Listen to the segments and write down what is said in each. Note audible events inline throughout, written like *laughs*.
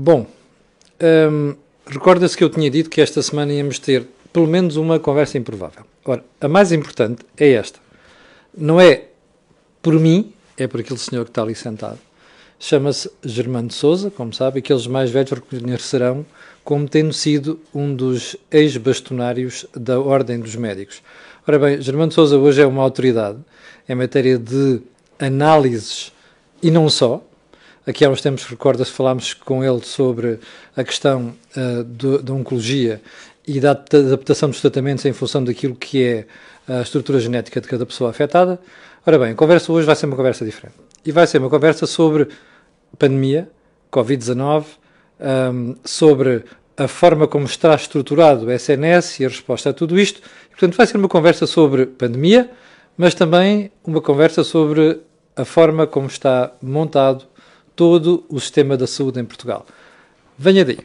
Bom, hum, recorda-se que eu tinha dito que esta semana íamos ter pelo menos uma conversa improvável. Ora, a mais importante é esta. Não é por mim, é por aquele senhor que está ali sentado. Chama-se Germano Souza, como sabe, aqueles mais velhos reconhecerão como tendo sido um dos ex-bastonários da Ordem dos Médicos. Ora bem, Germano Souza hoje é uma autoridade em matéria de análises e não só. Aqui há uns tempos, recorda-se, falámos com ele sobre a questão uh, da oncologia e da adaptação dos tratamentos em função daquilo que é a estrutura genética de cada pessoa afetada. Ora bem, a conversa hoje vai ser uma conversa diferente. E vai ser uma conversa sobre pandemia, Covid-19, um, sobre a forma como está estruturado o SNS e a resposta a tudo isto. E, portanto, vai ser uma conversa sobre pandemia, mas também uma conversa sobre a forma como está montado todo o sistema da saúde em Portugal. Venha daí.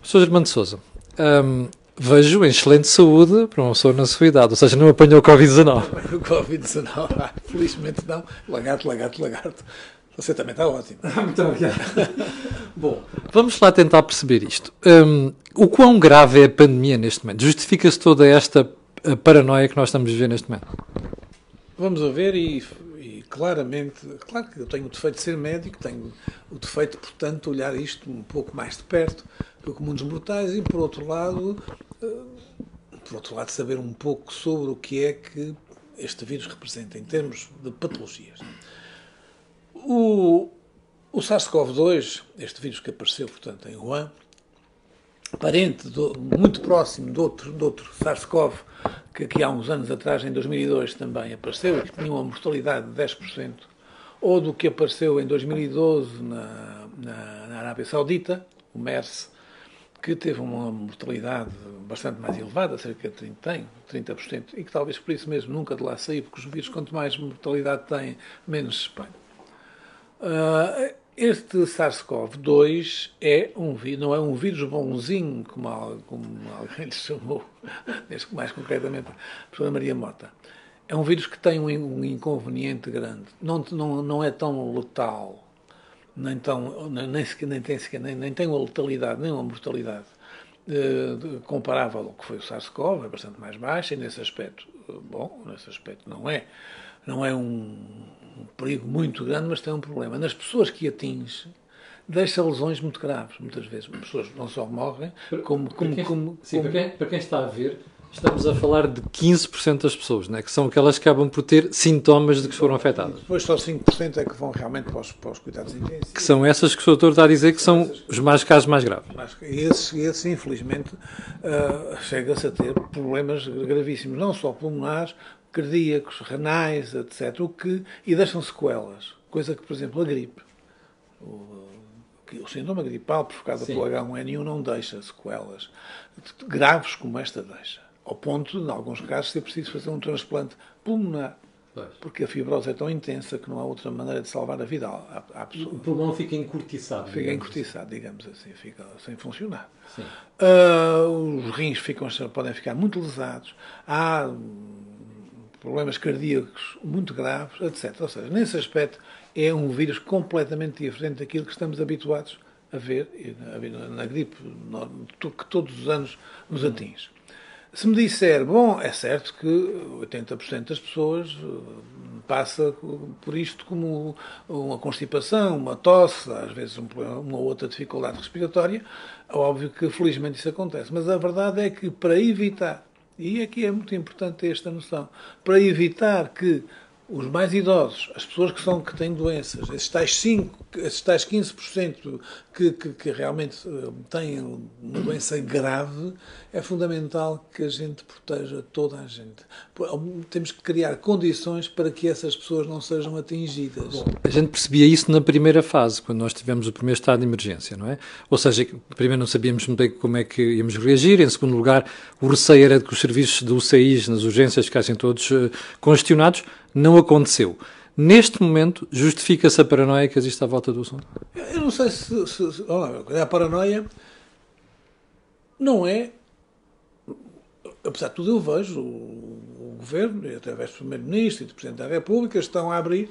Sou Germano de Souza. Um, vejo em excelente saúde para uma pessoa na sua idade, ou seja, não apanhou Covid-19. O Covid-19, felizmente não. Lagarto, lagarto, lagarto. Você também está ótimo. Muito obrigado. *laughs* Bom, vamos lá tentar perceber isto. Um, o quão grave é a pandemia neste momento? Justifica-se toda esta paranoia que nós estamos a viver neste momento? Vamos a ver e, claramente, claro que eu tenho o defeito de ser médico, tenho o defeito, portanto, de olhar isto um pouco mais de perto do que muitos mortais e, por outro lado, uh, por outro lado, saber um pouco sobre o que é que este vírus representa em termos de patologias. O, o SARS-CoV-2, este vírus que apareceu, portanto, em Wuhan, parente do, muito próximo de outro, de outro SARS-CoV, que há uns anos atrás, em 2002, também apareceu, e tinha uma mortalidade de 10%, ou do que apareceu em 2012 na, na, na Arábia Saudita, o MERS, que teve uma mortalidade bastante mais elevada, cerca de 30, 30%, e que talvez por isso mesmo nunca de lá saiu, porque os vírus, quanto mais mortalidade têm, menos se espalham. Uh, este SARS-CoV-2 é um não é um vírus bonzinho, como, como alguém lhe chamou, *laughs* mais concretamente a professora Maria Mota. É um vírus que tem um inconveniente grande. Não, não, não é tão letal, nem, tão, nem, nem, tem, nem, nem tem uma letalidade, nem uma mortalidade uh, comparável ao que foi o SARS-CoV, é bastante mais baixa, e nesse aspecto, bom, nesse aspecto não é, não é um um perigo muito grande, mas tem um problema. Nas pessoas que atinge, deixa lesões muito graves, muitas vezes. As pessoas não só morrem, como. como, para, quem, como, sim, como... Para, quem, para quem está a ver, estamos a falar de 15% das pessoas, né? que são aquelas que acabam por ter sintomas de que foram afetadas. Depois só 5% é que vão realmente para os, para os cuidados intensivos. Que são essas que o doutor está a dizer que são os mais casos mais graves. E esses, esses infelizmente, uh, chega-se a ter problemas gravíssimos, não só pulmonares, cardíacos, renais, etc. O que, e deixam sequelas. Coisa que, por exemplo, a gripe, o, o síndrome gripal provocado Sim. pelo H1N1 não deixa sequelas graves como esta deixa. Ao ponto, em alguns casos, ser preciso fazer um transplante pulmonar. Porque a fibrose é tão intensa que não há outra maneira de salvar a vida à, à pessoa. O pulmão fica encurtiçado. Fica encurtiçado, assim. digamos assim, fica sem funcionar. Uh, os rins ficam, podem ficar muito lesados. Há problemas cardíacos muito graves, etc. Ou seja, nesse aspecto é um vírus completamente diferente daquilo que estamos habituados a ver na gripe que todos os anos nos atinge. Se me disser, bom, é certo que 80% das pessoas eh, passa por isto como uma constipação, uma tosse, às vezes uma outra dificuldade respiratória, óbvio que felizmente isso acontece. Mas a verdade é que para evitar e aqui é muito importante esta noção. Para evitar que os mais idosos, as pessoas que, são, que têm doenças, esses tais, 5, esses tais 15% que, que, que realmente eh, têm uma doença grave, é fundamental que a gente proteja toda a gente. Temos que criar condições para que essas pessoas não sejam atingidas. Bom, a gente percebia isso na primeira fase, quando nós tivemos o primeiro estado de emergência, não é? Ou seja, primeiro não sabíamos muito bem como é que íamos reagir, em segundo lugar, o receio era de que os serviços de UCIs nas urgências ficassem todos uh, congestionados não aconteceu. Neste momento, justifica-se a paranoia que existe à volta do assunto? Eu não sei se, se, se olha, a paranoia não é. Apesar de tudo, eu vejo o, o governo, e através do Primeiro-Ministro e do Presidente da República, estão a abrir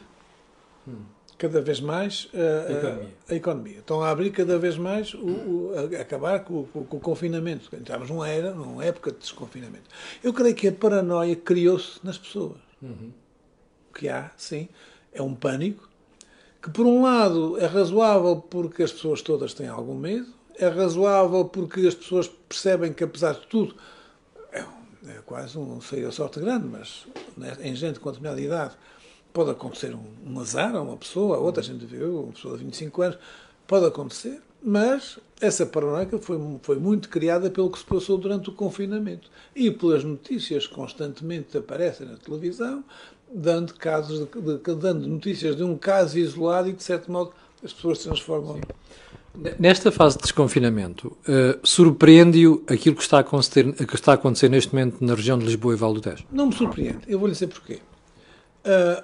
cada vez mais uh, a, economia. a, economia. Estão a abrir cada vez mais, o, o a, acabar com, com, com, o confinamento. Entramos numa era, numa época de desconfinamento. Eu creio que a paranoia criou-se nas pessoas. Uhum. Que há, sim, é um pânico que, por um lado, é razoável porque as pessoas todas têm algum medo, é razoável porque as pessoas percebem que, apesar de tudo, é, é quase um, não sei a sorte grande, mas né, em gente com determinada idade pode acontecer um, um azar a uma pessoa, a outra gente viu, uma pessoa de 25 anos, pode acontecer, mas essa paranoia foi, foi muito criada pelo que se passou durante o confinamento. E pelas notícias que constantemente aparecem na televisão, dando, casos de, de, dando notícias de um caso isolado e, de certo modo, as pessoas se transformam. Sim. Nesta fase de desconfinamento, uh, surpreende-o aquilo que está, a acontecer, que está a acontecer neste momento na região de Lisboa e Val do Tejo? Não me surpreende. Eu vou lhe dizer porquê. Uh,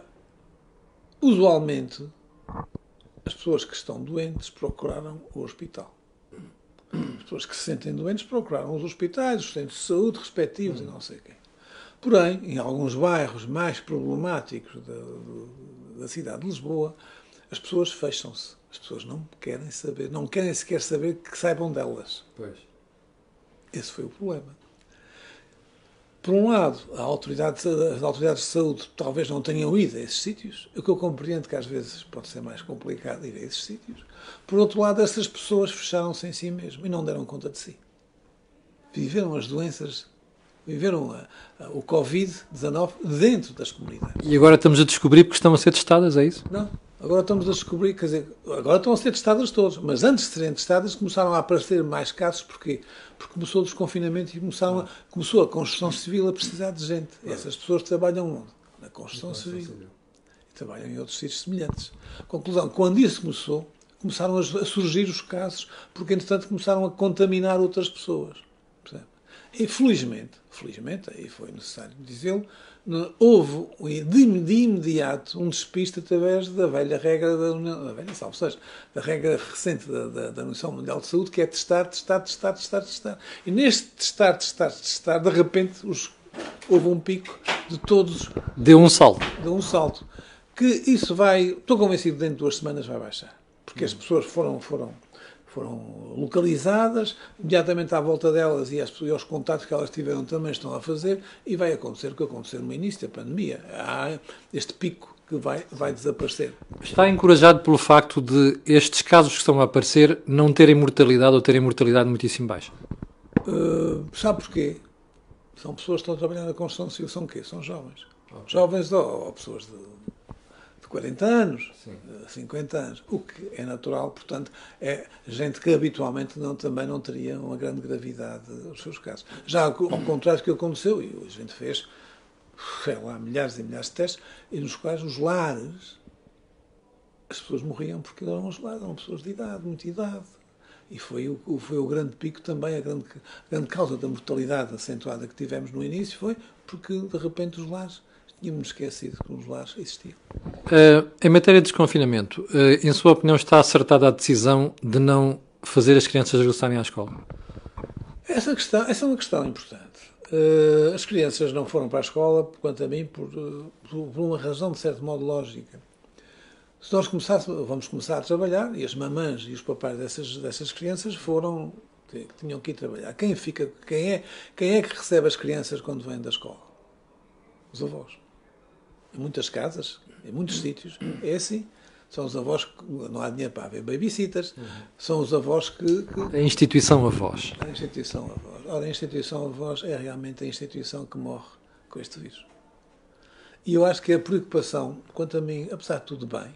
usualmente, as pessoas que estão doentes procuraram o hospital. As pessoas que se sentem doentes procuraram os hospitais, os centros de saúde respectivos e não sei quem. Porém, em alguns bairros mais problemáticos da, da cidade de Lisboa, as pessoas fecham-se. As pessoas não querem saber, não querem sequer saber que saibam delas. Pois. Esse foi o problema. Por um lado, autoridade, as autoridades de saúde talvez não tenham ido a esses sítios, o que eu compreendo que às vezes pode ser mais complicado ir a esses sítios. Por outro lado, essas pessoas fecharam-se em si mesmo e não deram conta de si. Viveram as doenças, viveram a, a, o Covid-19 dentro das comunidades. E agora estamos a descobrir porque estão a ser testadas, é isso? Não. Agora estamos a descobrir, quer dizer, agora estão a ser testadas todas, mas antes de serem testadas começaram a aparecer mais casos, porquê? Porque começou o desconfinamento e começaram a, começou a construção civil a precisar de gente. E essas pessoas trabalham onde? Na construção civil. E trabalham em outros sítios semelhantes. Conclusão, quando isso começou, começaram a surgir os casos, porque entretanto começaram a contaminar outras pessoas. E felizmente, aí foi necessário dizê-lo, houve de, imediato um despiste através da velha regra da União, da velha, salvo seja, da regra recente da, da, da Organização Mundial de Saúde, que é testar, testar, testar, testar, testar. E neste testar, testar, testar, de repente os, houve um pico de todos. Deu um salto. Deu um salto. Que isso vai, estou convencido, dentro de duas semanas vai baixar. Porque as pessoas foram, foram foram localizadas, imediatamente à volta delas e, as, e aos contatos que elas tiveram também estão a fazer, e vai acontecer o que aconteceu no início da pandemia. Há este pico que vai, vai desaparecer. Está encorajado pelo facto de estes casos que estão a aparecer não terem mortalidade ou terem mortalidade muitíssimo baixa? Uh, sabe porquê? São pessoas que estão trabalhando na construção civil, são o quê? São jovens. Okay. Jovens ou, ou pessoas de 40 anos, Sim. 50 anos, o que é natural, portanto, é gente que habitualmente não, também não teria uma grande gravidade os seus casos. Já ao contrário do que aconteceu, e a gente fez, sei lá, milhares e milhares de testes, e nos quais os lares, as pessoas morriam porque eram os lares, eram pessoas de idade, muita idade. E foi o, foi o grande pico também, a grande, a grande causa da mortalidade acentuada que tivemos no início foi porque, de repente, os lares tínhamos esquecido que os lares existiam. Uh, em matéria de desconfinamento, uh, em sua opinião, está acertada a decisão de não fazer as crianças regressarem à escola? Essa, questão, essa é uma questão importante. Uh, as crianças não foram para a escola, quanto a mim, por, por, por uma razão de certo modo lógica. Se nós começássemos, vamos começar a trabalhar, e as mamães e os papais dessas, dessas crianças foram, tinham que ir trabalhar. Quem, fica, quem, é, quem é que recebe as crianças quando vêm da escola? Os avós em muitas casas, em muitos sítios, é assim. São os avós que não há dinheiro para haver babysitters, são os avós que, que. A instituição avós. A instituição avós. Ora, a instituição avós é realmente a instituição que morre com este vírus. E eu acho que a preocupação, quanto a mim, apesar de tudo bem,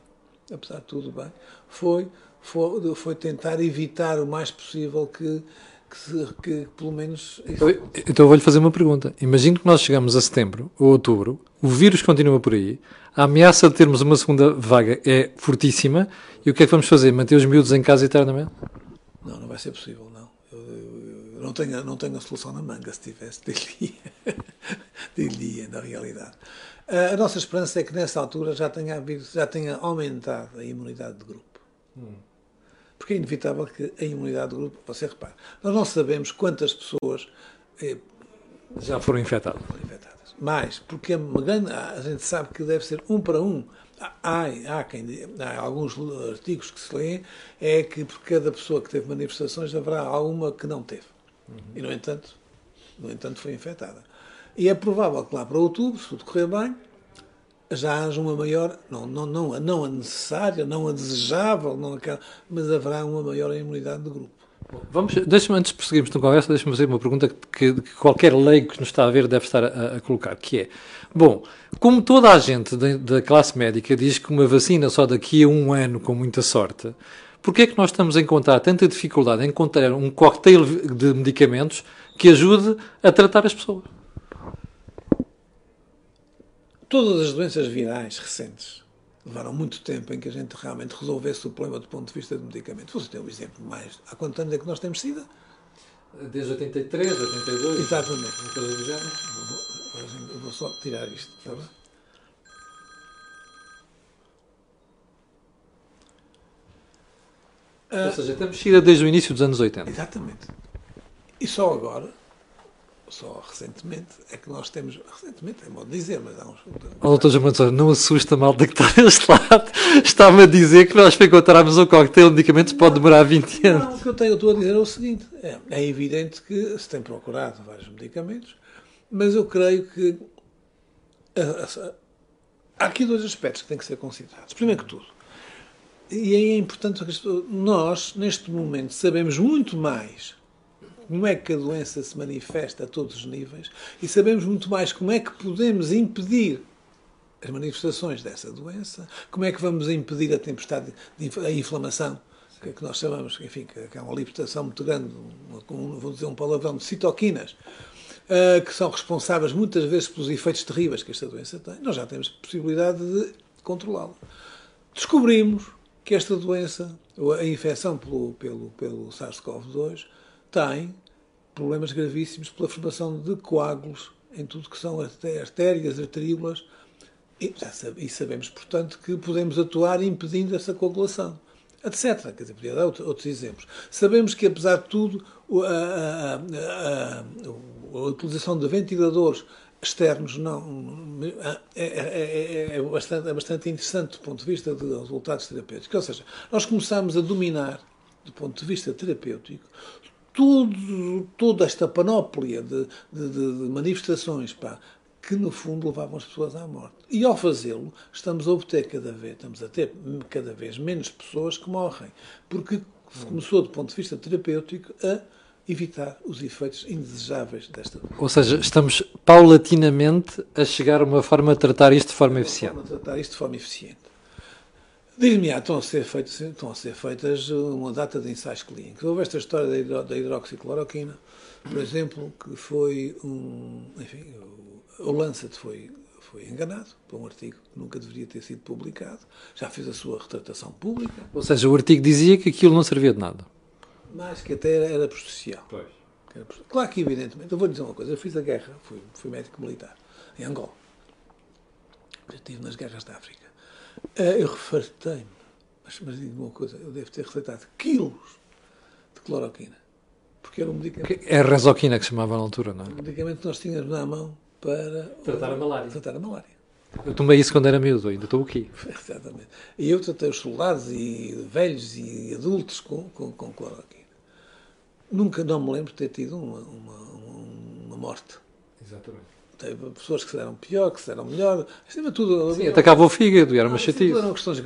apesar de tudo bem, foi, foi, foi tentar evitar o mais possível que que, que pelo menos. Então eu vou-lhe fazer uma pergunta. Imagino que nós chegamos a setembro ou outubro, o vírus continua por aí, a ameaça de termos uma segunda vaga é fortíssima, e o que é que vamos fazer? Manter os miúdos em casa eternamente? Não, não vai ser possível, não. Eu, eu, eu não, tenho, não tenho a solução na manga, se tivesse, diria, *laughs* na realidade. A nossa esperança é que nessa altura já tenha, já tenha aumentado a imunidade de grupo. Hum porque é inevitável que a imunidade do grupo, você repare, nós não sabemos quantas pessoas eh, já foram infectadas. Foram infectadas. mais, porque é grande, a gente sabe que deve ser um para um. Há, há, quem, há alguns artigos que se lêem, é que por cada pessoa que teve manifestações haverá alguma que não teve. Uhum. E, no entanto, no entanto, foi infectada. E é provável que lá para outubro, se tudo correr bem, já haja uma maior, não, não, não, não a necessária, não a desejável, não aquela, mas haverá uma maior imunidade do grupo. Vamos, deixa-me, antes de prosseguirmos na conversa, deixa-me fazer uma pergunta que, que, qualquer leigo que nos está a ver deve estar a, a colocar, que é, bom, como toda a gente da classe médica diz que uma vacina só daqui a um ano, com muita sorte, porquê é que nós estamos a encontrar tanta dificuldade em encontrar um cocktail de medicamentos que ajude a tratar as pessoas? Todas as doenças virais recentes levaram muito tempo em que a gente realmente resolvesse o problema do ponto de vista do medicamento. Você tem um exemplo mais. Há quantos anos é que nós temos SIDA? Desde 83, 82. Exatamente. Uma coisa do género. Vou, vou só tirar isto. Tá bem? Ou seja, temos SIDA desde o início dos anos 80. Exatamente. E só agora, só recentemente é que nós temos, recentemente é modo de dizer, mas há uns... Oh, doutor João não assusta a malta que está *laughs* deste lado. Está-me a dizer que nós para encontrarmos um coquetel de medicamentos pode demorar 20 anos. Não, o que eu, tenho, estou a dizer é o seguinte, é, é evidente que se tem procurado vários medicamentos, mas eu creio que há aqui dois aspectos que têm que ser considerados. Primeiro que tudo, e aí é importante, nós, neste momento, sabemos muito mais como é que a doença se manifesta a todos os níveis e sabemos muito mais como é que podemos impedir as manifestações dessa doença, como é que vamos impedir a tempestade, a inflamação, que, que nós chamamos, enfim, que é uma libertação muito grande, uma, vou dizer um palavrão, de citoquinas, uh, que são responsáveis muitas vezes pelos efeitos terríveis que esta doença tem. Nós já temos possibilidade de controlá-la. Descobrimos que esta doença, a infecção pelo, pelo, pelo SARS-CoV-2, tem problemas gravíssimos pela formação de coágulos em tudo que são artérias, arteríolas, e, sabemos, portanto, que podemos atuar impedindo essa coagulação, etc. Quer dizer, podia dar outros exemplos. Sabemos que, apesar de tudo, a, a, a, a utilização de ventiladores externos não é, é, é, é, bastante, é bastante interessante do ponto de vista de resultados terapêuticos. Ou seja, nós começamos a dominar, do ponto de vista terapêutico, tudo, toda esta panóplia de, de, de manifestações pá, que, no fundo, levavam as pessoas à morte. E, ao fazê-lo, estamos a obter cada vez, estamos a ter cada vez menos pessoas que morrem, porque começou, do ponto de vista terapêutico, a evitar os efeitos indesejáveis desta doença. Ou seja, estamos paulatinamente a chegar a uma forma de tratar isto de forma eficiente. Forma de tratar isto de forma eficiente. Diz-me, ah, estão, a ser feitos, estão a ser feitas uma data de ensaios clínicos. Houve esta história da, hidro, da hidroxicloroquina, por exemplo, que foi um. Enfim, o Lancet foi, foi enganado por um artigo que nunca deveria ter sido publicado. Já fez a sua retratação pública. Ou seja, o artigo dizia que aquilo não servia de nada. Mais que até era, era prejudicial. Pois. Claro que, evidentemente, eu vou dizer uma coisa: eu fiz a guerra, fui, fui médico militar em Angola. Eu estive nas guerras da África. Eh, eu refartei-me, mas, mas digo uma coisa, eu devo ter receitado quilos de cloroquina. Porque era um medicamento. É a resoquina que se chamava na altura, não é? Um medicamento que nós tínhamos na mão para tratar a malária. Tratar a malária. Eu tomei isso quando era miúdo, ainda estou aqui. *laughs* Exatamente. E eu tratei os soldados e velhos e adultos com, com, com cloroquina. Nunca, não me lembro de ter tido uma, uma, uma morte. Exatamente. Teve pessoas que se deram pior, que se deram melhor. Acima tudo. Sim, atacava o fígado, era uma chatice. eram questões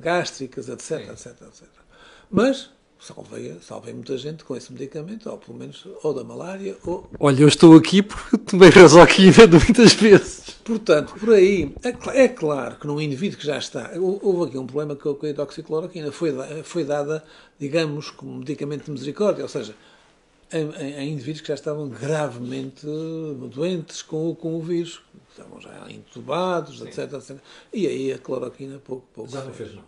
gástricas, etc, etc, etc. Mas salvei, salvei muita gente com esse medicamento, ou pelo menos ou da malária ou. Olha, eu estou aqui porque tomei rasoquina muitas vezes. Portanto, por aí, é, é, claro que num indivíduo que já está. Houve aqui um problema com a hidroxicloroquina, foi, foi dada, digamos, como medicamento de misericórdia, ou seja, em, indivíduos que já estavam gravemente doentes com, com o vírus, estavam já entubados, etc, etc, E aí a cloroquina pouco, pouco. Já não fez, não.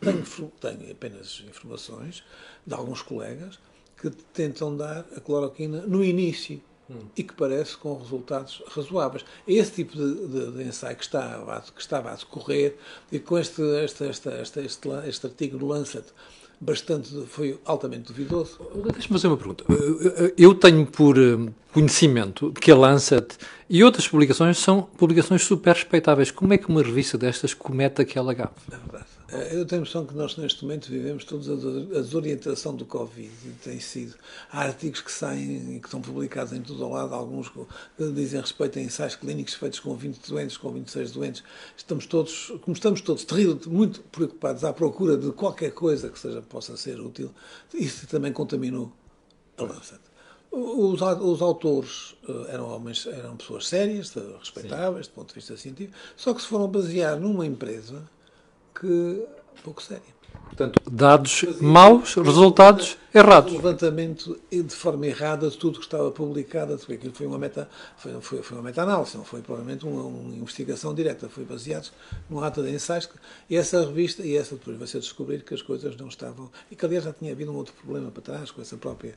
Tenho, tenho apenas informações de alguns colegas que tentam dar a cloroquina no início e que parece com resultados razoáveis. Esse tipo de, de, de ensaio que, está a, que estava a decorrer e com este, este, este, este, este, este artigo do Lancet bastante, foi altamente duvidoso. Deixa-me fazer uma pergunta. Eu tenho por eh, conhecimento que a Lancet e outras publicações são publicações super respeitáveis. Como é que uma revista destas comete aquela gafe? É verdade. Eh, eu tenho a noção que nós, neste momento, vivemos todos a desorientação do Covid. Tem sido. Há artigos que saem e que são publicados em todo o lado, alguns que dizem respeito a ensaios clínicos feitos com 20 doentes, com 26 doentes. Estamos todos, como estamos todos terrível, muito preocupados à procura de qualquer coisa que seja, possa ser útil, isso também contaminou a Lancet. Os, os, autores uh, eram homens, eram pessoas sérias, respeitáveis, Sim. do ponto de vista científico, só que se foram basear numa empresa que pouco séria. Portanto, dados maus, resultados errados. Um levantamento de forma errada de tudo que estava publicado, porque aquilo foi uma meta, foi, foi, foi uma meta-análise, não foi provavelmente uma, uma, investigação direta, foi baseado num ato de ensaios. E essa revista, e essa depois vai ser descobrir que as coisas não estavam. E que aliás já tinha havido um outro problema para trás com essa própria,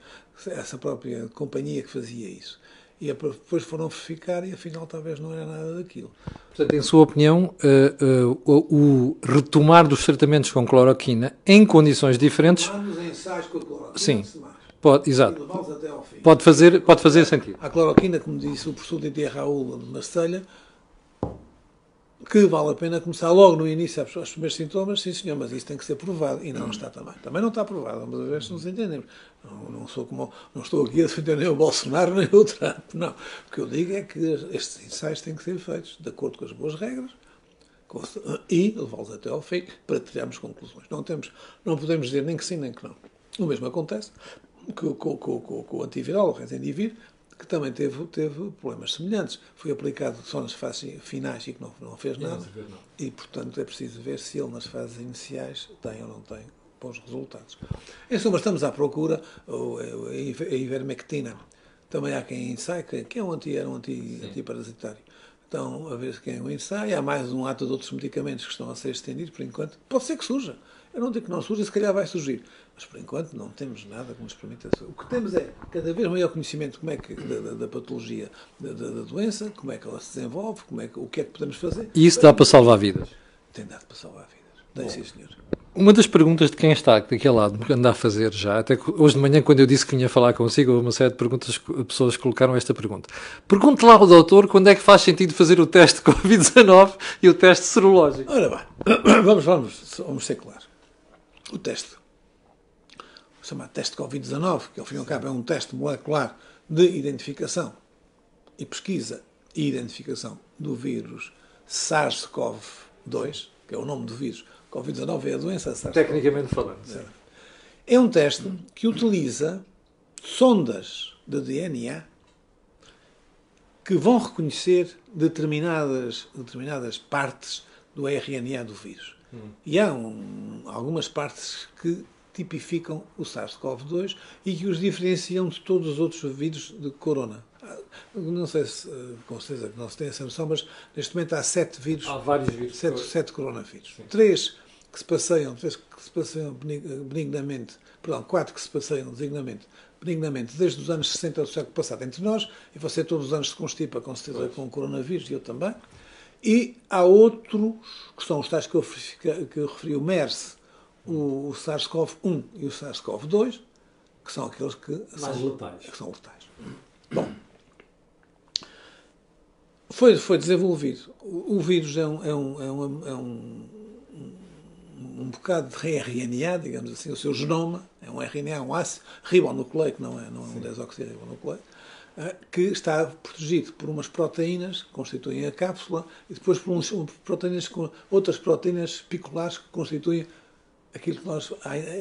essa própria companhia que fazia isso e depois foram verificar e afinal talvez não era nada daquilo. Portanto, em sua opinião, uh, uh, o, o, retomar dos tratamentos com cloroquina em condições diferentes. Ensaios com a cloroquina. Sim. Pode, exato. Pode fazer, pode fazer sentido. A cloroquina, como disse o professor Didier Raul de Marselha, que vale a pena começar logo no início aos primeiros sintomas, sim senhor, mas isso tem que ser provado e não está também. Também não está provado, mas às vezes nos entendemos. Não, não, sou como, não estou aqui a defender nem o Bolsonaro nem o Trump, não. O que eu digo é que estes ensaios têm que ser feitos de acordo com as boas regras e levá-los até ao fim para tirarmos conclusões. Não, temos, não podemos dizer nem que sim nem que não. O mesmo acontece com, com, com, com o antiviral, o Remdesivir, que também teve, teve problemas semelhantes. Foi aplicado só nas fases finais e que não, não fez nada. E, portanto, é preciso ver se ele, nas fases iniciais, tem ou não tem bons resultados. Em suma, estamos à procura, a ivermectina, também há quem ensaie, que é um anti, era um anti, antiparasitário. Então, a ver quem o ensaia, há mais um ato de outros medicamentos que estão a ser estendidos, por enquanto. Pode ser que surja. Eu não digo que não surja, se calhar vai surgir. Mas por enquanto não temos nada que nos permita. O que temos é cada vez maior conhecimento como é que, da, da, da patologia da, da, doença, como é que ela se desenvolve, como é que, o que é que podemos fazer. E isso dá para salvar vidas? Tem dado para salvar vidas. Tem sim, senhor. Uma das perguntas de quem está daquele lado, que anda a fazer já, até hoje de manhã, quando eu disse que vinha falar consigo, houve uma série de perguntas, pessoas colocaram esta pergunta. Pergunte lá ao doutor quando é que faz sentido fazer o teste de Covid-19 e o teste serológico. Ora bem, *coughs* vamos, vamos, vamos ser claros. O teste chamado teste Covid-19, que ao fim e ao cabo é um teste molecular de identificação e pesquisa e identificação do vírus SARS-CoV-2, que é o nome do vírus. Covid-19 é a doença SARS-CoV. Tecnicamente falando. É um teste que utiliza sondas de DNA que vão reconhecer determinadas, determinadas partes do RNA do vírus. Hum. E há um, algumas partes que tipificam o SARS-CoV-2 e que os diferenciam de todos os outros vírus de corona. Não sei se, eh, com certeza não se tem essa noção, mas neste momento há sete vírus. Há vários vírus. Sete, sete coronavírus. Sim. Três que se passeiam, três que se passeiam benignamente, perdão, quatro que se passeiam designamente, benignamente desde os anos 60 do século passado entre nós, e você todos os anos se constipa com certeza com o coronavírus, e eu também. E há outros, que são os tais que eu, que eu referi, o MERS, o, SARS-CoV-1 e o SARS-CoV-2, que são aqueles que Mais são letais. Que são letais. Bom, foi, foi desenvolvido. O, o vírus é um, é um, é um, é um, um bocado de RNA, digamos assim, o seu genoma é um RNA, um ácido ribonucleico, não é, não é um desoxirribonucleico, que está protegido por umas proteínas que constituem a cápsula e depois por uns, proteínas, outras proteínas piculares que constituem aquilo que nós,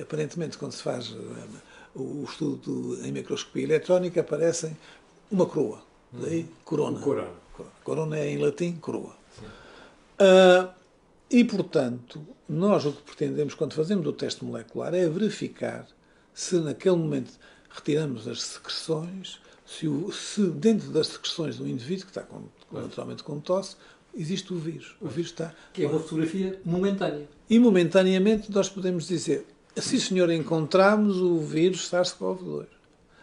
aparentemente, quando se faz eh, o estudo em microscopia eletrónica, aparecem uma coroa. Daí, corona. Corona. Corona é em latim, coroa. Uh, e, portanto, nós o que pretendemos quando fazemos o teste molecular é verificar se naquele momento retiramos as secreções, se, o, se dentro das secreções do indivíduo, que está com, naturalmente com tosse, existe o vírus. O vírus está. Que é uma fotografia momentânea. E momentaneamente nós podemos dizer: sim, senhor, encontramos o vírus SARS-CoV-2.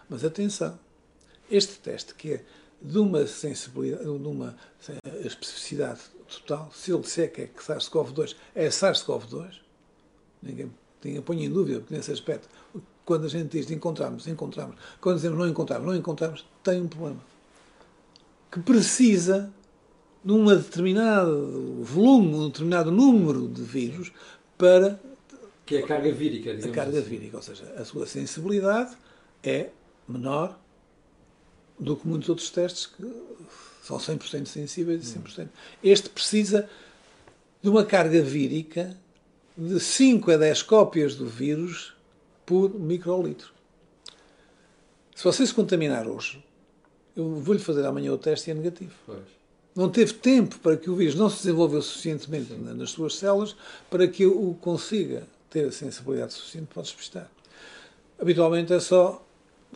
Mas atenção, Este teste, que é de uma sensibilidade, de uma especificidade total, se ele disser que é que SARS-CoV-2 é SARS-CoV-2, ninguém, ninguém põe em dúvida, porque nesse aspecto, quando a gente diz encontramos, encontramos, quando dizemos não encontramos, não encontramos, tem um problema. Que precisa de um determinado volume, um determinado número de vírus para. Que é a carga vírica, A carga assim. vírica, ou seja, a sua sensibilidade é menor do que muitos outros testes que são 100% sensíveis e 100%. Este precisa de uma carga vírica de 5 a 10 cópias do vírus por microlitro. Se você se contaminar hoje, eu vou-lhe fazer amanhã o teste e é negativo. Pois. Não teve tempo para que o vírus não se desenvolveu suficientemente Sim. nas suas células para que o consiga ter a sensibilidade suficiente para despistar. Habitualmente é só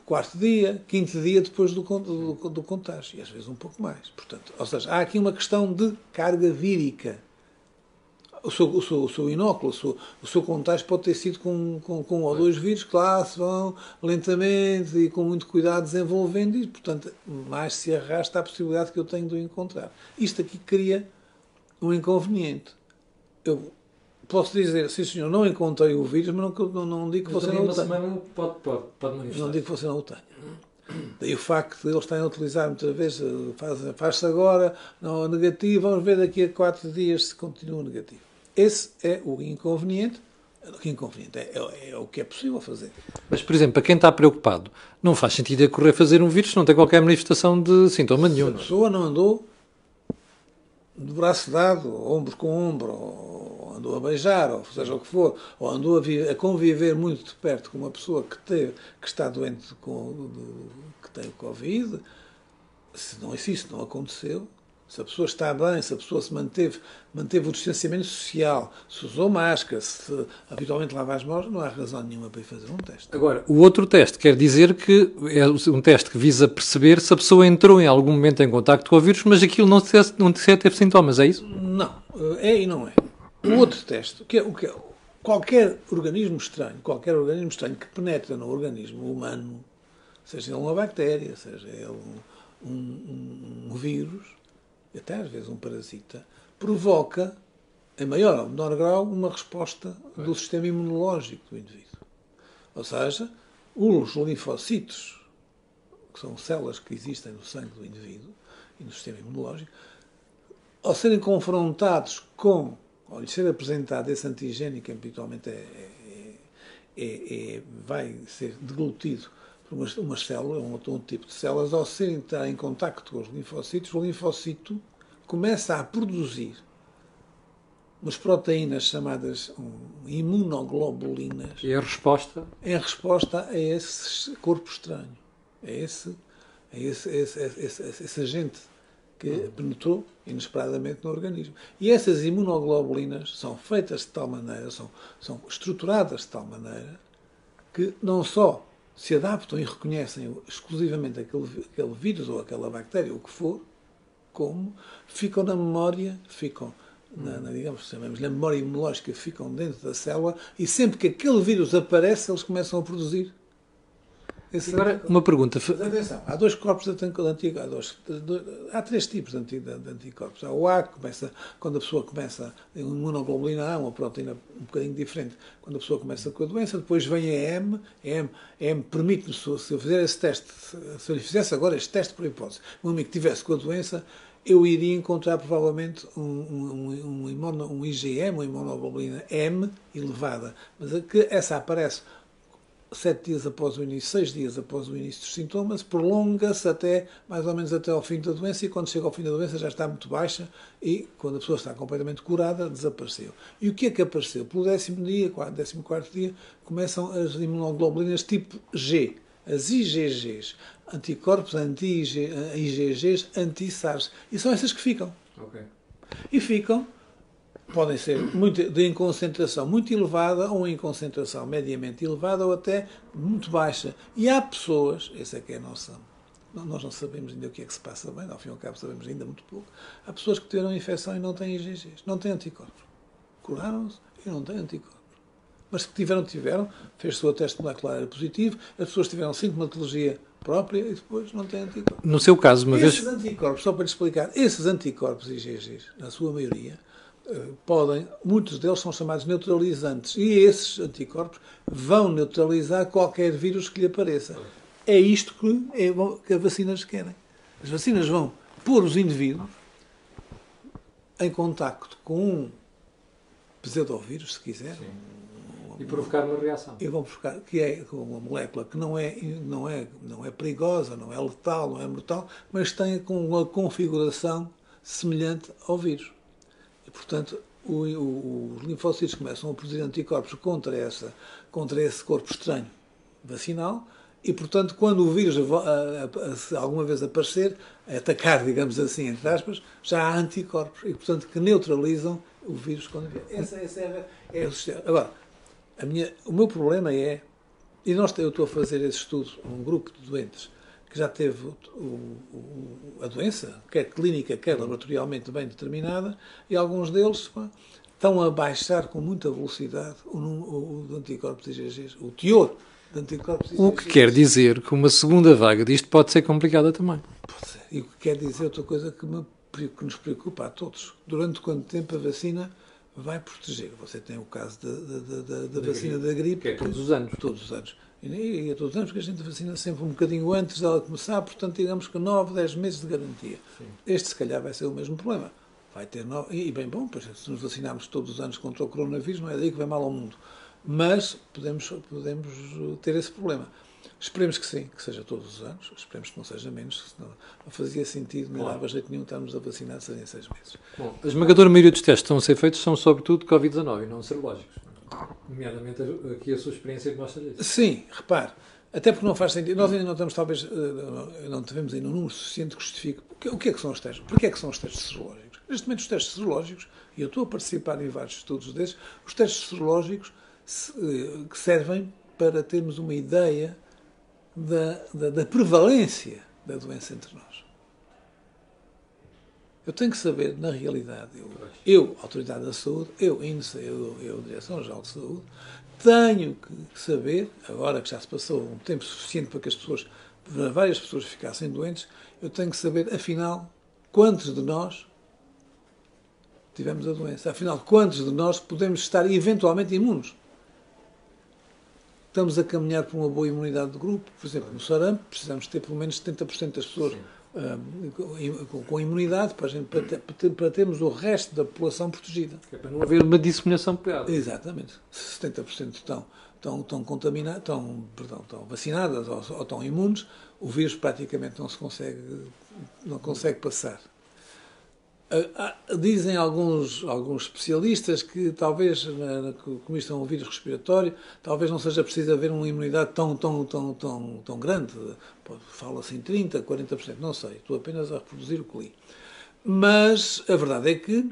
quarto dia, quinto dia depois do, do, do, contágio, e às vezes um pouco mais. Portanto, ou seja, há aqui uma questão de carga vírica. O seu, o seu, o seu inóculo, o seu, o seu contágio pode ter sido com, com, com um ou dois vírus que lá se vão lentamente e com muito cuidado desenvolvendo e, portanto, mais se arrasta a possibilidade que eu tenho de o encontrar. Isto aqui cria um inconveniente. Eu posso dizer, sim senhor, não encontrei o vírus, mas não, não, não digo que você não o tenha. Pode, pode, pode. Não digo que você não o tenha. Daí o facto de eles estarem a utilizar muitas vezes, faz-se faz agora, não negativo, vamos ver daqui a quatro dias se continua negativo. Esse é o inconveniente. O inconveniente é, é, é, o que é possível fazer. Mas, por exemplo, para quem está preocupado, não faz sentido é correr fazer um vírus se não tem qualquer manifestação de sintoma nenhum. Se a pessoa não andou de braço dado, ombro com ombro, andou a beijar, ou seja o que for, ou andou a, a conviver muito de perto com uma pessoa que, teve, que está doente com, que tem o Covid, se, não, se isso não aconteceu, se a pessoa está bem, se a pessoa se manteve, manteve o distanciamento social, se usou máscara, se habitualmente lava as mãos, não há razão nenhuma para ir fazer um teste. Agora, o outro teste quer dizer que é um teste que visa perceber se a pessoa entrou em algum momento em contato com o vírus, mas aquilo não, não teve sintomas, é isso? Não, é e não é. O outro teste, que é, o que é, qualquer organismo estranho, qualquer organismo estranho que penetra no organismo humano, seja ele uma bactéria, seja ele um, um, um vírus, até às vezes um parasita, provoca, em maior ou menor grau, uma resposta do sistema imunológico do indivíduo. Ou seja, os linfocitos, que são células que existem no sangue do indivíduo e no sistema imunológico, ao serem confrontados com ao lhe ser apresentado esse antigênio, que habitualmente é, é, é, é, vai ser deglutido umas, umas células, um tipo de células, ao ser entrar em contacto com os linfócitos, o linfócito começa a produzir umas proteínas chamadas imunoglobulinas. E a resposta? Em resposta a esse corpo estranho, a esse, a esse, esse, esse, esse, agente que penetrou inesperadamente no organismo. E essas imunoglobulinas são feitas de tal maneira, são, são estruturadas de tal maneira, que não só se adaptam e reconhecem exclusivamente aquele, aquele vírus ou aquela bactéria, o que for, como ficam na memória, ficam na, na, digamos, chamamos na memória imunológica, ficam dentro da célula e sempre que aquele vírus aparece, eles começam a produzir esse Agora, uma pergunta. Mas atenção, há dois corpos de anticorpos. Há, há três tipos de anticorpos. Há o A, que começa, quando a pessoa começa, a imunoglobulina A, uma proteína um bocadinho diferente, quando a pessoa começa com a doença. Depois vem a M. A M, a M permite-me, se eu fizer esse teste, se eu lhe fizesse agora este teste por hipótese, um amigo que tivesse com a doença, eu iria encontrar provavelmente um, um, um, imuno, um IgM, uma imunoglobulina M elevada. Mas que essa aparece sete dias após o início, seis dias após o início dos sintomas, prolonga-se até mais ou menos até ao fim da doença e quando chega ao fim da doença já está muito baixa e quando a pessoa está completamente curada desapareceu. E o que é que apareceu? Pelo décimo dia, décimo quarto dia, começam as imunoglobulinas tipo G, as IgGs, anticorpos anti-IgGs anti-SARS. E são essas que ficam. Okay. E ficam podem ser muito, de concentração muito elevada ou em concentração mediamente elevada ou até muito baixa. E há pessoas, essa é que é a nossa. Nós não sabemos ainda o que é que se passa bem, ao fim e ao cabo sabemos ainda muito pouco. Há pessoas que tiveram infecção e não têm IgGs, não têm anticorpos. Curaram-se e não têm anticorpos. Mas que tiveram, tiveram, fez-se o teste molecular era positivo, as pessoas tiveram sintomatologia própria e depois não tem anticorpos. No seu caso, uma esses vez. anticorpos, só para lhe explicar, esses anticorpos IgGs, na sua maioria, podem, muitos deles são chamados neutralizantes e esses anticorpos vão neutralizar qualquer vírus que lhe apareça. É isto que, é, que as vacinas querem. As vacinas vão pôr os indivíduos em contacto com um pseudovírus, se quiser, E provocar uma reação. e vão buscar, que é uma molécula que não é, não, é, não é perigosa, não é letal, não é mortal, mas tem com uma configuração semelhante ao vírus. E, portanto, o- o- os linfócitos começam a produzir anticorpos contra, essa, contra esse corpo estranho vacinal e, portanto, quando o vírus a- a- a- alguma vez aparecer, atacar, digamos assim, entre aspas, já há anticorpos e, portanto, que neutralizam o vírus quando vier. Essa, essa é, a- é o sistema. Agora, a minha, o meu problema é, e nós, eu estou a fazer esse estudo um grupo de doentes que já teve o- o- a doença, quer clínica, quer laboratorialmente bem determinada, e alguns deles pá, estão a baixar com muita velocidade o, o, o de anticorpos IgGs, o teor de anticorpos IgGs. O que quer dizer que uma segunda vaga disto pode ser complicada também. Pode ser. E o que quer dizer outra coisa que, me que nos preocupa a todos. Durante quanto tempo a vacina vai proteger? Você tem o caso da, da- da- da- da vacina da gripe. que é todos os anos. Todos os anos. E, e é todos os anos porque a gente vacina sempre um bocadinho antes dela começar, portanto, digamos que 9, 10 meses de garantia. Este, se calhar, vai ser o mesmo problema. Vai ter nove, e bem bom, pois se nos vacinarmos todos os anos contra o coronavírus, não é daí que vai mal ao mundo. Mas podemos, podemos ter esse problema. Esperemos que sim, que seja todos os anos. Esperemos que não seja menos, senão não fazia sentido, Claro. dava jeito nenhum estarmos a vacinar serem seis meses. Bom, a esmagadora maioria dos testes que estão a ser feitos são sobretudo Covid-19 e não serológicos. Nomeadamente aqui a sua experiência mostra isso. Sim, repare, até porque não faz sentido. Nós ainda não estamos, talvez, eh, não tivemos ainda um número suficiente que justifique. O que, é que são os testes? Porquê é que são os testes serológicos? Neste momento, os testes serológicos, e eu estou a participar em vários estudos desses, os testes serológicos se- eh, que servem para termos uma ideia da, da, da prevalência da doença entre nós. Eu tenho que saber, na realidade, eu, eu Autoridade da Saúde, eu, INSA, eu, eu Direção-Geral de Saúde, tenho que saber, agora que já se passou um tempo suficiente para que as pessoas, para várias pessoas ficassem doentes, eu tenho que saber, afinal, quantos de nós tivemos a doença. Afinal, quantos de nós podemos estar eventualmente imunes? Estamos a caminhar para uma boa imunidade de grupo. Por exemplo, no sarampo, precisamos ter pelo menos 70% das pessoas hum, com, imunidade para, gente- para para ter- para termos o resto da população protegida. É para não haver uma disseminação pegada. Exatamente. Se 70% estão, estão, estão contaminadas, estão, perdão, estão vacinadas ou, ou estão imunes, o vírus praticamente não se consegue, não consegue passar. Ah, ah, Dizem alguns, alguns especialistas que talvez, como isto é um vírus respiratório, talvez não seja preciso haver uma imunidade tão, tão, tão, tão, tão grande. Fala-se em 30%, 40%, não sei. Estou apenas a reproduzir o que li. Mas a verdade é que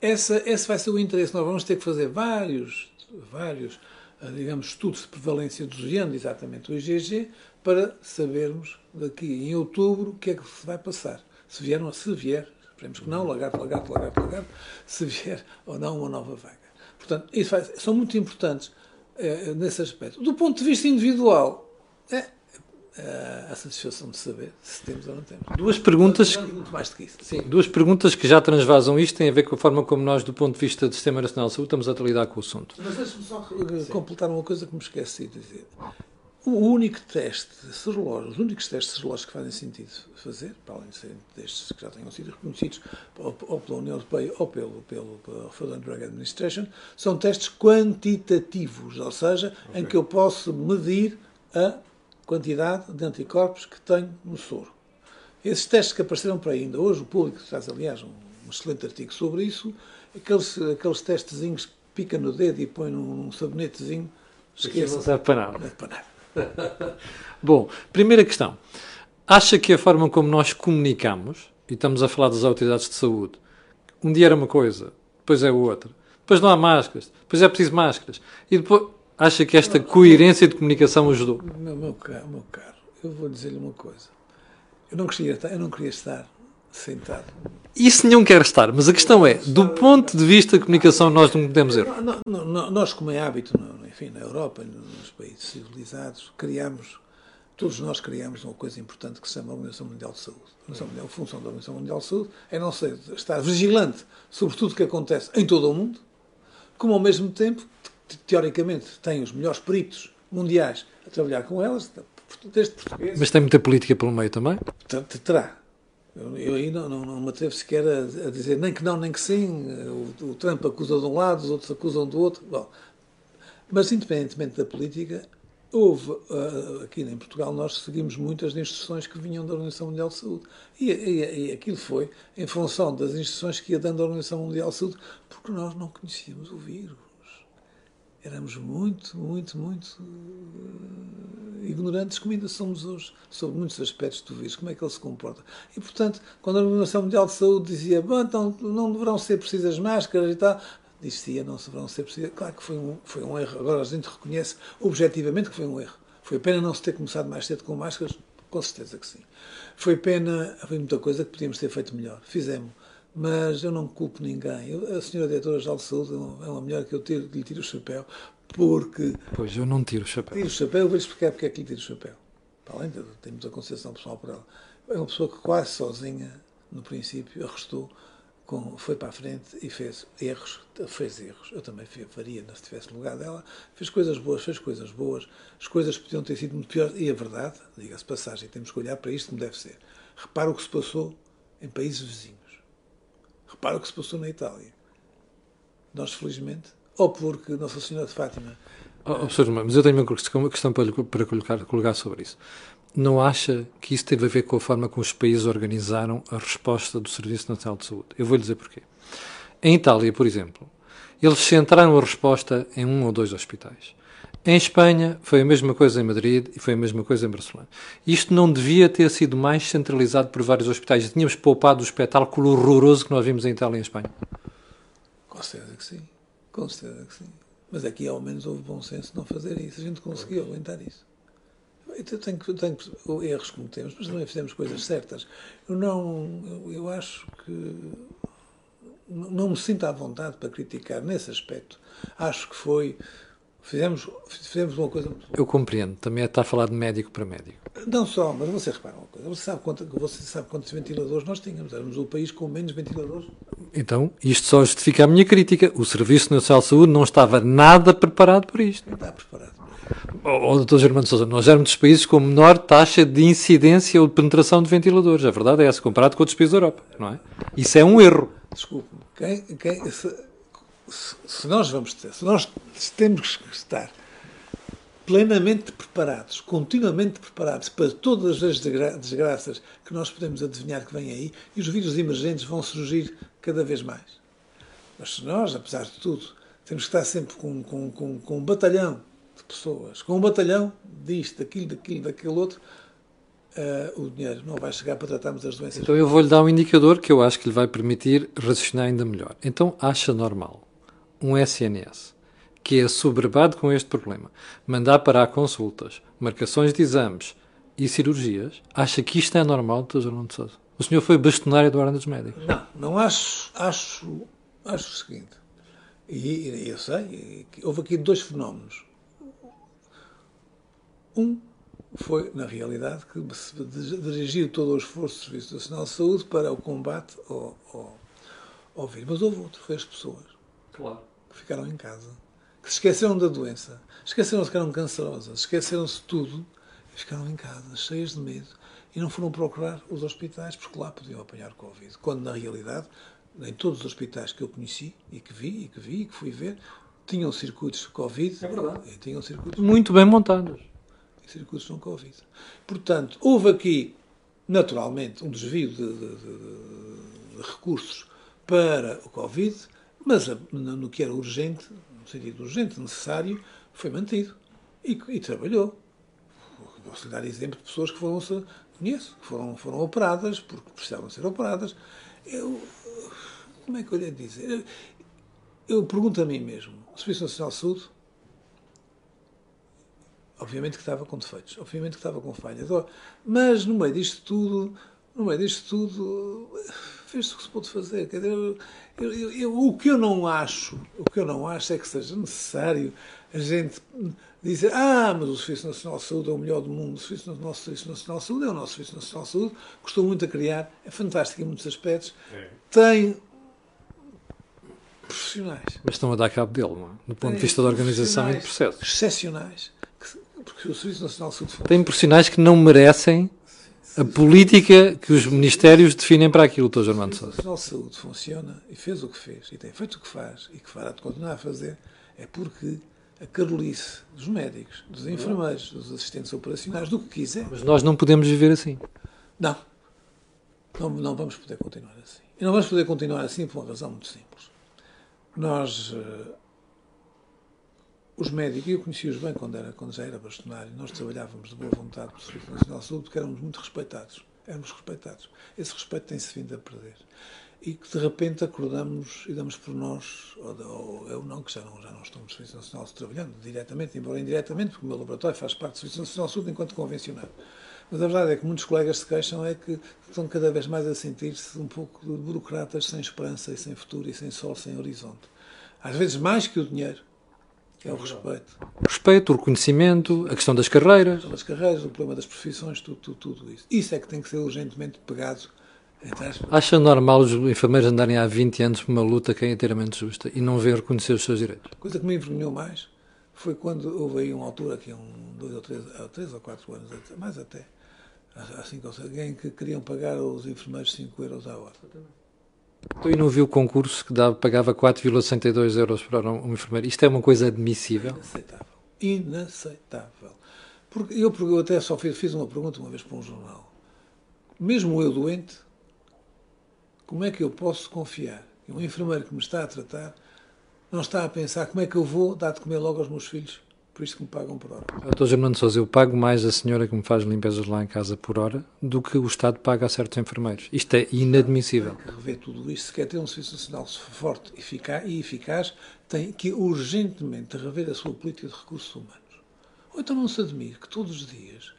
essa, esse vai ser o interesse. Nós vamos ter que fazer vários, vários ah, digamos, estudos de prevalência desviando exatamente o IgG para sabermos daqui em outubro o que é que se vai passar. Se vier, se vier, esperemos que não, lagarto, lagarto, lagarto, lagarto, se vier ou não uma nova vaga. Portanto, isso vai- são muito importantes eh, nesse aspecto. Do ponto de vista individual, é eh, a satisfação de saber se temos ou não temos. Duas perguntas, muito mais do que isso. sim, duas perguntas que já transvasam isto têm a ver com a forma como nós, do ponto de vista do Sistema Nacional de Saúde, estamos a lidar com o assunto. Mas deixe-me só completar uma coisa que me esqueci de dizer. O único teste serológico, os únicos testes serológicos que fazem sentido fazer, para além de serem destes que já tenham sido reconhecidos ou, ou pela União Europeia ou pelo, pelo, pela Food and Drug Administration, são testes quantitativos, ou seja, em que eu posso medir a quantidade de anticorpos que tenho no soro. Esses testes que apareceram para ainda hoje, o público traz, aliás, um, um excelente artigo sobre isso, aqueles, aqueles testezinhos que pica no dedo e põe num, num sabonetezinho, esqueça. não serve para nada. Não é para nada. *laughs* Bom, primeira questão. Acha que a forma como nós comunicamos, e estamos a falar das autoridades de saúde, um dia era uma coisa, depois é outra, depois não há máscaras, depois é preciso máscaras, e depois acha que esta coerência de comunicação ajudou? Meu, meu, caro, meu caro, eu vou dizer-lhe uma coisa. Eu não, queria, estar- eu não queria estar sentado. Isso nenhum quer estar, mas a questão é, do ponto de vista de comunicação, nós não podemos no- nós, como é hábito, no- enfim, na Europa, nos países civilizados, criamos todos nós criamos uma coisa importante que se chama Organização Mundial de Saúde. A, Organização Mundial, a função da Organização Mundial de Saúde é não ser, estar vigilante sobre tudo o que acontece em todo o mundo, como ao mesmo tempo, teoricamente, tem os melhores peritos mundiais a trabalhar com elas, desde português. Mas tem muita política pelo meio também? Terá. Eu, eu aí não, não, não me atrevo sequer a, a, dizer nem que não, nem que sim. O, o, Trump acusa de um lado, os outros acusam do outro. Bom, mas, independentemente da política, houve, uh, aqui em Portugal, nós seguimos muitas instruções que vinham da Organização Mundial de Saúde. E, e, e, aquilo foi em função das instruções que ia dando a Organização Mundial de Saúde, porque nós não conhecíamos o vírus. Éramos muito, muito, muito uh, ignorantes, como ainda somos hoje, sobre muitos aspectos do vírus, como é que ele se comporta. E, portanto, quando a Organização Mundial de Saúde dizia, bom, então não deverão ser precisas máscaras e tal, dizia não se deverão ser precisas. Claro que foi um, foi um erro. Agora a gente reconhece objetivamente que foi um erro. Foi pena não se ter começado mais cedo com máscaras? Com certeza que sim. Foi pena, havia muita coisa que podíamos ter feito melhor. Fizemos mas eu não culpo ninguém. Eu, a senhora diretora-geral de saúde é uma mulher que eu tiro, lhe tiro o chapéu, porque... Pois, eu não tiro o chapéu. Tiro o chapéu, eu vou-lhe explicar porque é que lhe tiro o chapéu. Para além de tenho muita consideração pessoal por ela. É uma pessoa que quase sozinha, no princípio, arrestou, com, foi para a frente e fez erros, fez erros. Eu também faria, se estivesse no lugar dela. Fez coisas boas, fez coisas boas. As coisas podiam ter sido muito piores. E a verdade, diga-se passagem, temos que olhar para isto como deve ser. Repara o que se passou em países vizinhos Repara o que se passou na Itália. Nós, felizmente, ou porque Nossa Senhora de Fátima. Oh, oh, mas eu tenho uma questão para, para colocar, colocar sobre isso. Não acha que isso teve a ver com a forma como os países organizaram a resposta do Serviço Nacional de Saúde? Eu vou lhe dizer porquê. Em Itália, por exemplo, eles centraram a resposta em um ou dois hospitais. Em Espanha foi a mesma coisa em Madrid e foi a mesma coisa em Barcelona. Isto não devia ter sido mais centralizado por vários hospitais. Tínhamos poupado o espetáculo horroroso que nós vimos em Itália e em Espanha. Com certeza que sim. Com certeza que sim. Mas aqui ao menos houve bom senso não fazer isso. A gente conseguiu aguentar isso. Eu tenho, tenho erros como temos, mas também fizemos coisas certas. Eu não. Eu, acho que. Não me sinto à vontade para criticar nesse aspecto. Acho que foi Fizemos, fizemos uma coisa muito boa. Eu compreendo, também é estar a falar de médico para médico. Não só, mas você repara uma coisa, você sabe, quanto, você sabe quantos ventiladores nós tínhamos, éramos o país com menos ventiladores. Então, isto só justifica a minha crítica. O Serviço Nacional de Saúde não estava nada preparado para isto. Não está preparado. Oh, Dr. Germano Sousa, nós éramos dos países com menor taxa de incidência ou de penetração de ventiladores. A verdade é essa, comparado com outros países da Europa, não é? Isso é um erro. Desculpe-me, quem, quem, se, se nós vamos ter, se nós temos que estar plenamente preparados, continuamente preparados para todas as desgraças que nós podemos adivinhar que vêm aí, e os vírus emergentes vão surgir cada vez mais. Mas se nós, apesar de tudo, temos que estar sempre com, com, com, com um batalhão pessoas, com um batalhão disto, daquilo, daquilo, daquele outro, uh, o dinheiro não vai chegar para tratarmos as doenças. Então eu vou-lhe dar um indicador que eu acho que lhe vai permitir raciocinar ainda melhor. Então acha normal um SNS que é soberbado com este problema, mandar parar consultas, marcações de exames e cirurgias, acha que isto é normal, Dr. João de Sousa? O senhor foi bastonário do Ordem dos Médicos? Não, não acho, acho, acho o seguinte, e eu sei, houve aqui dois fenómenos. Um foi, na realidade, que se dirigiu todo o esforço do Serviço Nacional de Saúde para o combate ao, ao, ao vírus. Mas houve outro, foi as pessoas. Claro. Que ficaram em casa. Que se esqueceram da doença. Esqueceram-se que eram cancerosas. Esqueceram-se de tudo. E ficaram em casa, cheias de medo. E não foram procurar os hospitais porque lá podiam apanhar Covid. Quando, na realidade, em todos os hospitais que eu conheci e que vi, e que vi, e que fui ver, tinham circuitos de Covid. É verdade. E tinham circuitos muito bem montados. E circuitos com Covid. Portanto, houve aqui, naturalmente, um desvio de, de, de, de recursos para o Covid, mas no que era urgente, no sentido urgente, necessário, foi mantido. E, e trabalhou. Posso lhe dar exemplo de pessoas que foram, conheço, que foram, foram operadas, porque precisavam ser operadas. Eu, como é que eu lhe dizer? Eu, eu pergunto a mim mesmo, o Serviço Nacional de Saúde, obviamente que estava com defeitos, obviamente que estava com falhas, mas no meio disto tudo, no meio disto tudo, fez o que se pôde fazer. Quer dizer, eu, eu, eu, o que eu não acho, o que eu não acho é que seja necessário a gente dizer, ah, mas o Serviço Nacional de Saúde é o melhor do mundo, o Serviço Nacional, o Serviço Nacional de Saúde é o nosso Serviço Nacional de Saúde, custou muito a criar, é fantástico em muitos aspectos, é. tem profissionais. Mas estão a dar cabo dele, não é? do ponto de vista da organização e do processo. Excepcionais, porque o Serviço Nacional de Saúde... Tem profissionais que não merecem a política que os ministérios definem para aquilo, Dr. Germano Sousa. O Nacional de Saúde funciona e fez o que fez, e tem feito o que faz, e que fará de continuar a fazer, é porque a carolice dos médicos, dos enfermeiros, dos assistentes operacionais, do que quiser. Mas nós não podemos viver assim. Não. Não, não vamos poder continuar assim. E não vamos poder continuar assim por uma razão muito simples. Nós, uh, os médicos, eu conheci-os bem quando, era, quando já era bastonário, nós trabalhávamos de boa vontade para o Serviço Nacional de Saúde porque éramos muito respeitados. Éramos respeitados. Esse respeito tem-se vindo a perder e que de repente acordamos e damos por nós, ou, ou eu não, que já não, já não estou no Serviço Nacional trabalhando diretamente, embora indiretamente, porque o meu laboratório faz parte do Serviço Nacional de Saúde enquanto convencionado. Mas a verdade é que muitos colegas se queixam é que estão cada vez mais a sentir-se um pouco de burocratas sem esperança e sem futuro e sem sol, sem horizonte. Às vezes mais que o dinheiro, é o respeito. O respeito, o reconhecimento, a questão das carreiras. A questão das carreiras, o problema das profissões, tudo, tudo, tudo isso. Isso é que tem que ser urgentemente pegado Acha normal os enfermeiros andarem há 20 anos por uma luta que é inteiramente justa e não ver reconhecer os seus direitos? A coisa que me envergonhou mais foi quando houve aí uma altura, aqui um, dois ou três, três ou quatro anos, mais até, assim que alguém que queriam pagar aos enfermeiros 5 euros à hora. E não viu o concurso que dava, pagava 4,62 euros para um enfermeiro? Isto é uma coisa admissível? Inaceitável. Inaceitável. Porque eu, eu até só fiz, fiz uma pergunta uma vez para um jornal. Mesmo eu doente, como é que eu posso confiar que um enfermeiro que me está a tratar não está a pensar como é que eu vou dar de comer logo aos meus filhos, por isso que me pagam por hora? Doutor Germano Sousa, eu pago mais a senhora que me faz limpezas lá em casa por hora do que o Estado paga a certos enfermeiros. Isto é inadmissível. Tem que rever tudo isto. Se quer ter um Serviço Nacional forte e eficaz, tem que urgentemente rever a sua política de recursos humanos. Ou então não se admire que todos os dias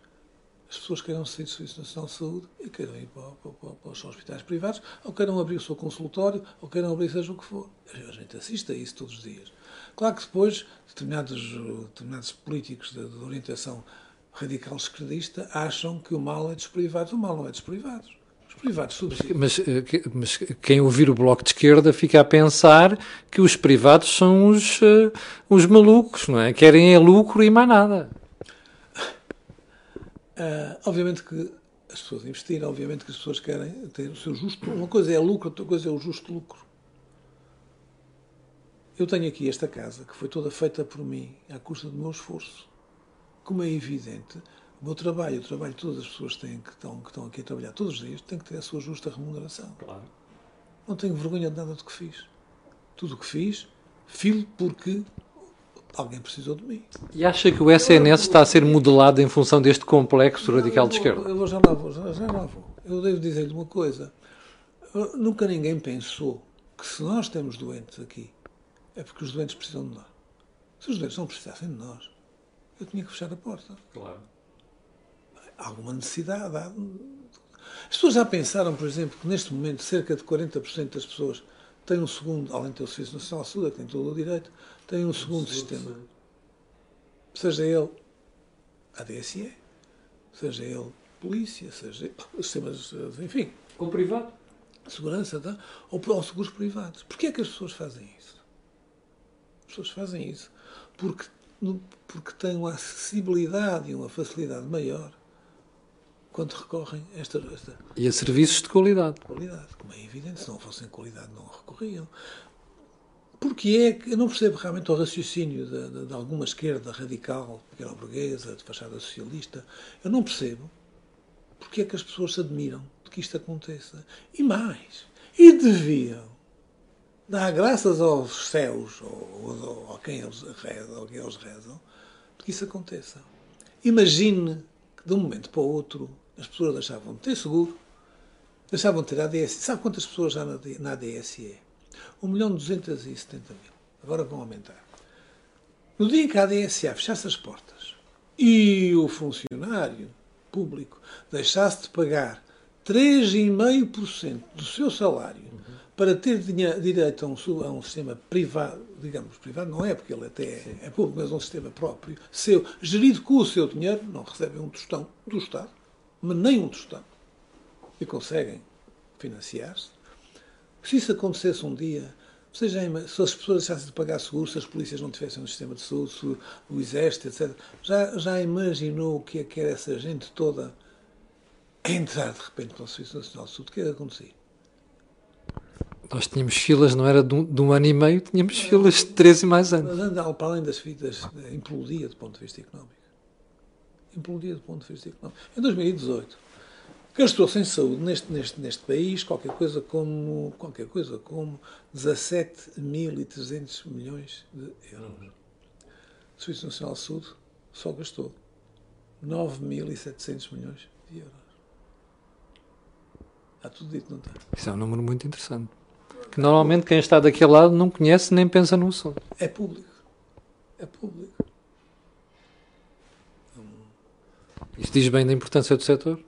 as pessoas queiram sair do Serviço Nacional de Saúde e queiram ir para, para, para, os hospitais privados, ou queiram abrir o seu consultório, ou queiram abrir seja o que for. A gente assiste a isso todos os dias. Claro que depois determinados, determinados políticos de, de orientação radical esquerdista acham que o mal é dos privados. O mal não é dos privados. Os privados subsidiam. Mas, eh, mas, quem ouvir o Bloco de Esquerda fica a pensar que os privados são os, eh, os malucos, não é? Querem é lucro e mais nada. Uh, obviamente que as pessoas investiram, obviamente que as pessoas querem ter o seu justo. Uma coisa é lucro, outra coisa é o justo lucro. Eu tenho aqui esta casa que foi toda feita por mim, à custa do meu esforço. Como é evidente, o meu trabalho, o trabalho de todas as pessoas têm, que, estão, que estão aqui a trabalhar todos os dias, tem que ter a sua justa remuneração. Claro. Não tenho vergonha de nada do que fiz. Tudo o que fiz, filo porque alguém precisou de mim. E acha que o SNS está a ser modelado em função deste complexo radical de esquerda? Eu, já lá vou, já, já lá vou. Eu devo dizer-lhe uma coisa. Nunca ninguém pensou que se nós temos doentes aqui, é porque os doentes precisam de nós. Se os doentes não precisassem de nós, eu tinha que fechar a porta. Claro. Há alguma necessidade. Há... As pessoas já pensaram, por exemplo, que neste momento cerca de 40% das pessoas têm um segundo, além de ter o Serviço Nacional de Saúde, que tem todo o direito, tem um segundo sistema. Seja ele a DSE, seja ele polícia, seja *laughs* sistemas, enfim. Ou privado. Segurança, tá? ou, ou seguros privados. Porquê é que as pessoas fazem isso? As pessoas fazem isso porque, porque têm uma acessibilidade e uma facilidade maior quando recorrem a esta, esta. E a serviços de qualidade. Qualidade, como é evidente, se não fossem qualidade não recorriam. Porque é que eu não percebo realmente o raciocínio de, de, de alguma esquerda radical, pequena burguesa, de fachada socialista. Eu não percebo porque é que as pessoas se admiram de que isto aconteça. E mais, e deviam dar graças aos céus, ou, ou, a quem eles rezam, ou quem eles rezam, de que isso aconteça. Imagine que de um momento para o outro as pessoas deixavam de ter seguro, deixavam de ter ADSE. Sabe quantas pessoas há na, na? 1 milhão 270 mil. Agora vão aumentar. No dia em que a ADSA fechasse as portas e o funcionário público deixasse de pagar 3,5% do seu salário para ter direito a um, a um, sistema privado, digamos, privado não é, porque ele até é, é público, mas um sistema próprio, seu, gerido com o seu dinheiro, não recebem um tostão do Estado, mas nem um tostão, e conseguem financiar-se. Se isso acontecesse um dia, se, já, se as pessoas deixassem de pagar seguros, se as polícias não tivessem um sistema de saúde, se o, exército, etc., já, já imaginou o que é que era essa gente toda a entrar de repente para o Serviço Nacional de Saúde? O que é que acontecia? Nós tínhamos filas, não era de um, de um, ano e meio, tínhamos filas de três e mais anos. Mas para além das filas, implodia do ponto de vista económico. Implodia do ponto de vista económico. Em 2018, gastou-se em saúde neste, neste, neste país qualquer coisa como, qualquer coisa como 17.300 milhões de euros. O Serviço Nacional de Saúde só gastou 9.700 milhões de euros. Está tudo dito, não está? Isso é um número muito interessante que normalmente quem está daquele lado não conhece nem pensa no assunto. É público. É público. Isto diz bem da importância do setor?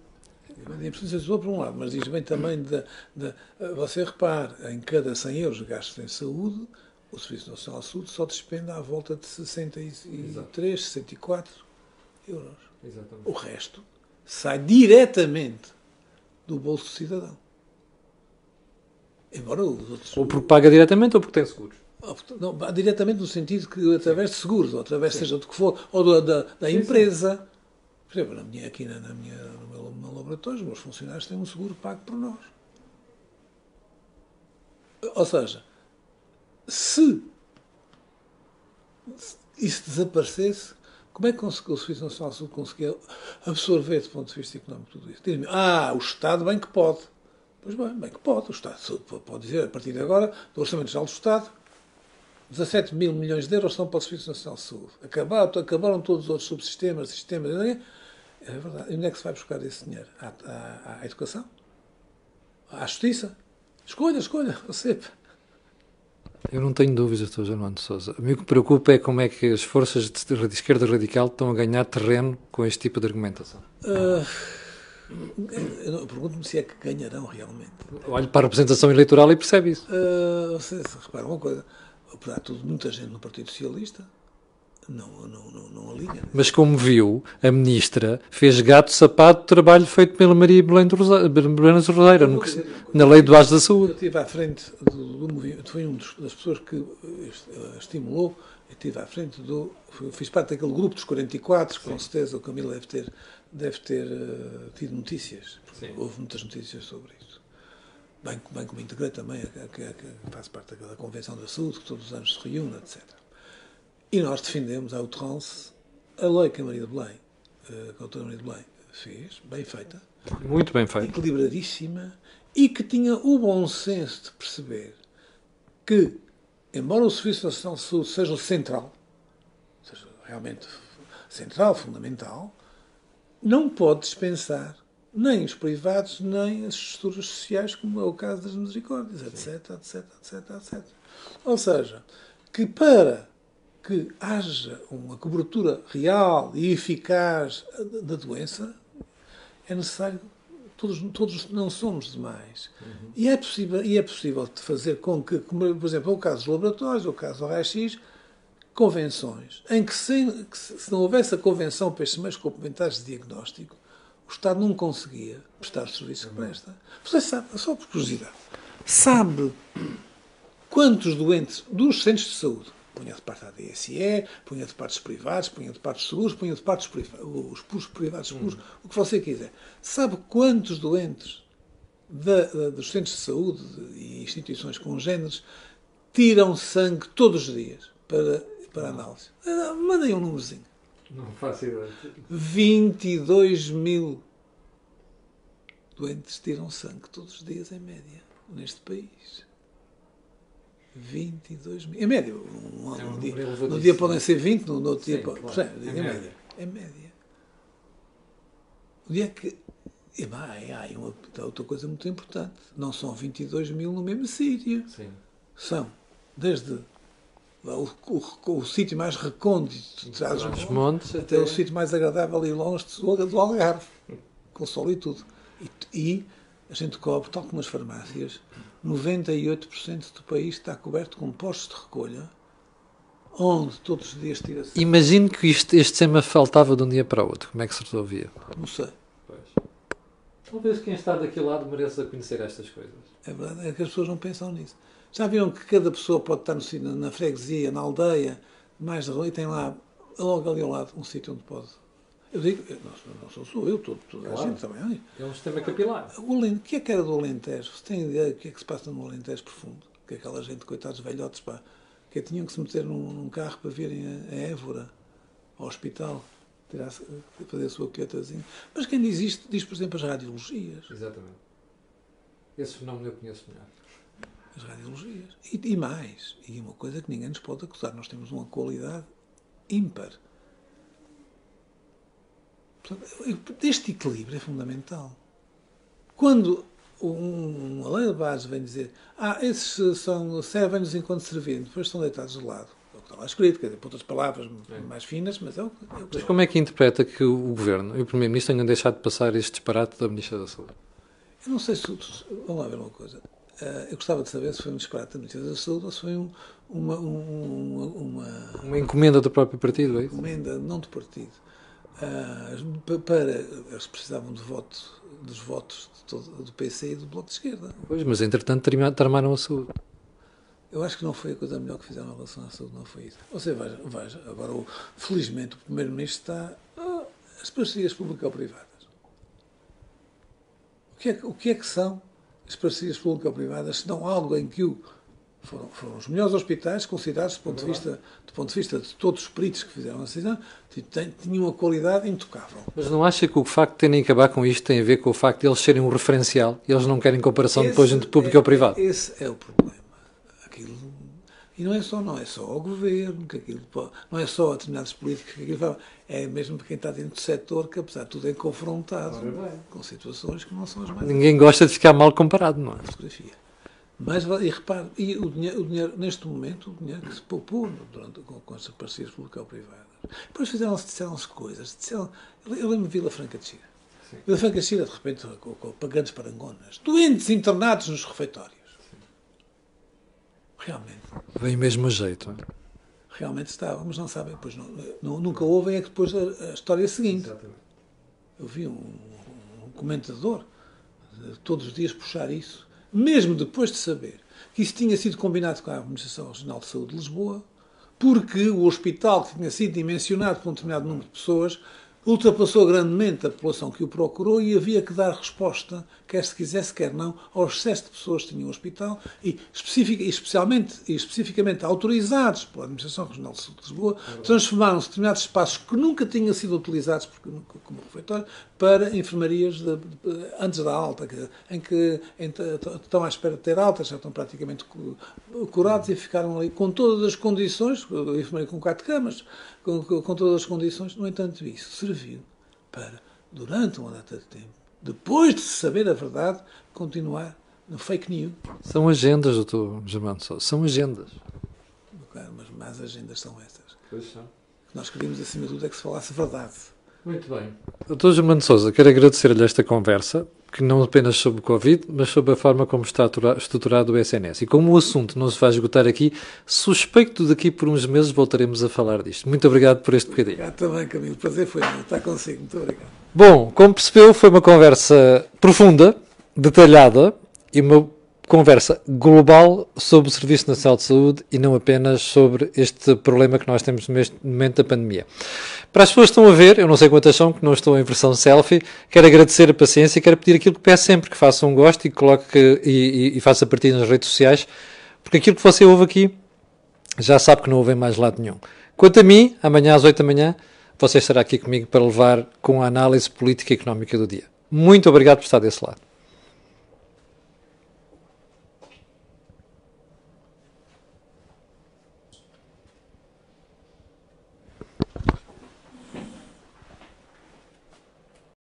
Da importância do setor, por um lado, mas diz bem também da. da você repare, em cada 100 euros gastos em saúde, o Serviço Nacional de Saúde só despende à volta de 63, Exato. 64 euros. Exatamente. O resto sai diretamente do bolso do cidadão. Embora os outros. Ou porque paga diretamente ou porque tem seguros? Não, diretamente no sentido que através de seguros, ou através Sim. seja do que for, ou da, da Sim, empresa. Por exemplo, na minha, aqui na, na minha, no, meu, no meu laboratório, os meus funcionários têm um seguro pago por nós. Ou seja, se isso desaparecesse, como é que o Serviço Nacional de Saúde conseguir absorver, do ponto de vista económico, tudo isso? ah, o Estado bem que pode. Pois bem, bem que pode. O Estado pode dizer, a partir de agora, do Orçamento Geral do Estado, 17 mil milhões de euros são para o Serviço Nacional de Saúde. Acabaram, acabaram todos os outros subsistemas, sistemas. É verdade. E onde é que se vai buscar esse dinheiro? À, à, à educação? À justiça? Escolha, escolha, *laughs* você. Eu não tenho dúvidas, Dr. Germano Souza. O que me preocupa é como é que as forças de esquerda radical estão a ganhar terreno com este tipo de argumentação. Uh... Eu pergunto-me se é que ganharão realmente. Olhe para a representação eleitoral e percebe isso. Uh, se, se, repara uma coisa, apesar de tudo, muita gente no Partido Socialista não, não, não, não alinha. Mas como viu, a ministra fez gato sapato trabalho feito pela Maria Belém Roseira, na lei do Baixo da Saúde. Eu estive à frente do, do movimento, fui uma das pessoas que eh, estimulou, eu estive à frente do, fiz parte daquele grupo dos 44, com certeza o Camilo deve ter deve ter uh, tido notícias. Houve muitas notícias sobre isso. Bem, bem como integrei também, que, que, faz parte da Convenção da Saúde, que todos os anos se reúne, etc. E nós defendemos a outrance a lei que a Maria de Belém, uh, que a doutora Maria de Belém fez, bem feita. Muito bem feita. Equilibradíssima e que tinha o bom senso de perceber que, embora o Serviço Nacional de Saúde seja o central, seja realmente central, fundamental, não pode dispensar nem os privados, nem as estruturas sociais, como é o caso das misericórdias, etc, etc, etc, etc. Ou seja, que para que haja uma cobertura real e eficaz da doença, é necessário todos, todos não somos demais. Uhum. E, é possível, e é possível fazer com que, como, por exemplo, o caso dos laboratórios, o caso do raio-x, convenções em que se, que se, não houvesse a convenção para estes meios complementares de diagnóstico, o Estado não conseguia prestar o serviço que presta. Você sabe, só por curiosidade, sabe quantos doentes dos centros de saúde, punha de parte da DSE, punha de parte dos privados, punha de parte dos seguros, punha de parte dos privados, os privados seguros, hum. o que você quiser, sabe quantos doentes da, da, dos centros de saúde e instituições congêneres tiram sangue todos os dias para para análise. Mandei um númerozinho. Não faço ideia. 22 mil doentes tiram sangue todos os dias, em média, neste país. 22 mil. Em média. Um, é um dia, no dia podem ser 20, no, no outro Sim, dia. Claro. Porém, em, média. média. Em média. O dia que. E vai, há uma, outra coisa muito importante. Não são 22 mil no mesmo sítio. São desde o, o, o sítio mais recôndito de Trás-os-Montes até, até o sítio mais agradável e longe do Algarve, com sol e tudo. E, e, a gente cobre, tal como as farmácias, 98% do país está coberto com postos de recolha, onde todos os dias tira-se. Imagino que isto, este tema faltava de um dia para o outro. Como é que se resolvia? Não sei. Talvez quem está daquele lado mereça conhecer estas coisas. É verdade, é que as pessoas não pensam nisso. Já viram que cada pessoa pode estar no, na freguesia, na aldeia, mais de rua, e tem lá, logo ali ao lado, um sítio onde pode. Eu digo, eu não, sou- não sou só eu, todo, toda a Claro. gente também. É um sistema capilar. O Alentejo, o que é que era do Alentejo? Você tem ideia do que é que se passa no Alentejo profundo? Que aquela gente, coitados velhotes, pá, que tinham que se meter num, num carro para virem a, a Évora, ao hospital, fazer a sua colheitazinha. Mas quem diz isto, diz, por exemplo, as radiologias. Exatamente. Esse fenómeno eu conheço melhor. As radiologias. E, e mais, e uma coisa que ninguém nos pode acusar, nós temos uma qualidade ímpar. Portanto, este equilíbrio é fundamental. Quando um, uma lei de base vem dizer ah, esses são, servem-nos enquanto servindo, depois são deitados de lado. É o que está lá escrito, quer dizer, por outras palavras mais finas, mas é o, que- é o que Mas como é que interpreta que o Governo e o Primeiro-Ministro tenham deixado de passar este disparate da Ministra da Saúde? Eu não sei se. Vamos lá ver uma coisa. Ah, eu gostava de saber se foi um disparate da Ministra da Saúde ou se foi um- uma, um- uma, uma encomenda do próprio partido, é isso? encomenda, não do partido, pa- para. Eles precisavam de voto, dos votos todo- do PC e do Bloco de Esquerda. Pois, mas entretanto tramaram a saúde. Eu acho que não foi a coisa melhor que fizeram em relação à saúde, não foi isso. Você veja, veja agora, felizmente, o Primeiro-Ministro está. ah, as parcerias público-privadas. O é, o que é que são as parcerias público-privadas se não algo em que o, foram, foram os melhores hospitais considerados do ponto, de vista, do ponto de vista de todos os peritos que fizeram a decisão, tinham uma qualidade intocável. Mas não acha que o facto de terem que acabar com isto tem a ver com o facto de eles serem um referencial e eles não querem comparação depois Esse entre público é- ou privado? Esse é o problema. E não é só, não é só ao governo, que aquilo, pode- não é só a determinados políticos que aquilo fala, é mesmo para quem está dentro do setor que, apesar de tudo, é confrontado com situações que não são as mais Ninguém gosta de ficar mal comparado, não é? fotografia. Mas, e repare, e o dinheiro, o dinheiro, neste momento, o dinheiro que se poupou durante, com, com essas parcerias público-privadas. Depois fizeram-se, disseram-se coisas. Disseram, eu eu lembro de Vila Franca de Xira. Vila Franca de Xira, de repente, com, com, com grandes parangonas. Doentes internados nos refeitórios. Realmente. Vem mesmo a jeito. não é? Realmente estava, mas não sabem, pois não, não- nunca ouvem é que depois a, a história seguinte. Eu vi um, um comentador todos os dias puxar isso, mesmo depois de saber que isso tinha sido combinado com a Administração Regional de Saúde de Lisboa, porque o hospital que tinha sido dimensionado por um determinado número de pessoas ultrapassou grandemente a população que o procurou e havia que dar resposta, quer se quisesse, quer não, ao excesso de pessoas que tinham o hospital e, especific, e especialmente e especificamente autorizados pela Administração Regional de Lisboa, transformaram-se determinados espaços que nunca tinham sido utilizados nunca- como refeitório para enfermarias de- de- antes da alta, que- em que estão à espera de ter alta, já estão praticamente cu- curados e ficaram ali com todas as condições, enfermaria com quatro camas, com- com todas as condições. No entanto, isso serviu para, durante uma data de tempo, depois de saber a verdade, continuar no fake news. São agendas, doutor Germano Sousa. São agendas. Claro, Mas mais agendas são essas. O que nós queríamos, acima de tudo, é que se falasse a verdade. Muito bem. Doutor Germano Sousa, quero agradecer-lhe esta conversa, que não apenas sobre o Covid, mas sobre a forma como está estruturado o SNS. E como o assunto não se vai esgotar aqui, suspeito daqui por uns meses voltaremos a falar disto. Muito obrigado por este bocadinho. Obrigado também, Camilo. O prazer foi meu. Estar consigo. Muito obrigado. Bom, como percebeu, foi uma conversa profunda, detalhada e uma conversa global sobre o Serviço Nacional de Saúde e não apenas sobre este problema que nós temos neste momento da pandemia. Para as pessoas que estão a ver, eu não sei quantas são, que não estou em versão selfie, quero agradecer a paciência e quero pedir aquilo que peço sempre, que façam um gosto e coloque e, e, e faça partilha nas redes sociais, porque aquilo que você ouve aqui já sabe que não ouvem mais lado nenhum. Quanto a mim, amanhã às 8 da manhã, você estará aqui comigo para levar com a análise política e económica do dia. Muito obrigado por estar desse lado.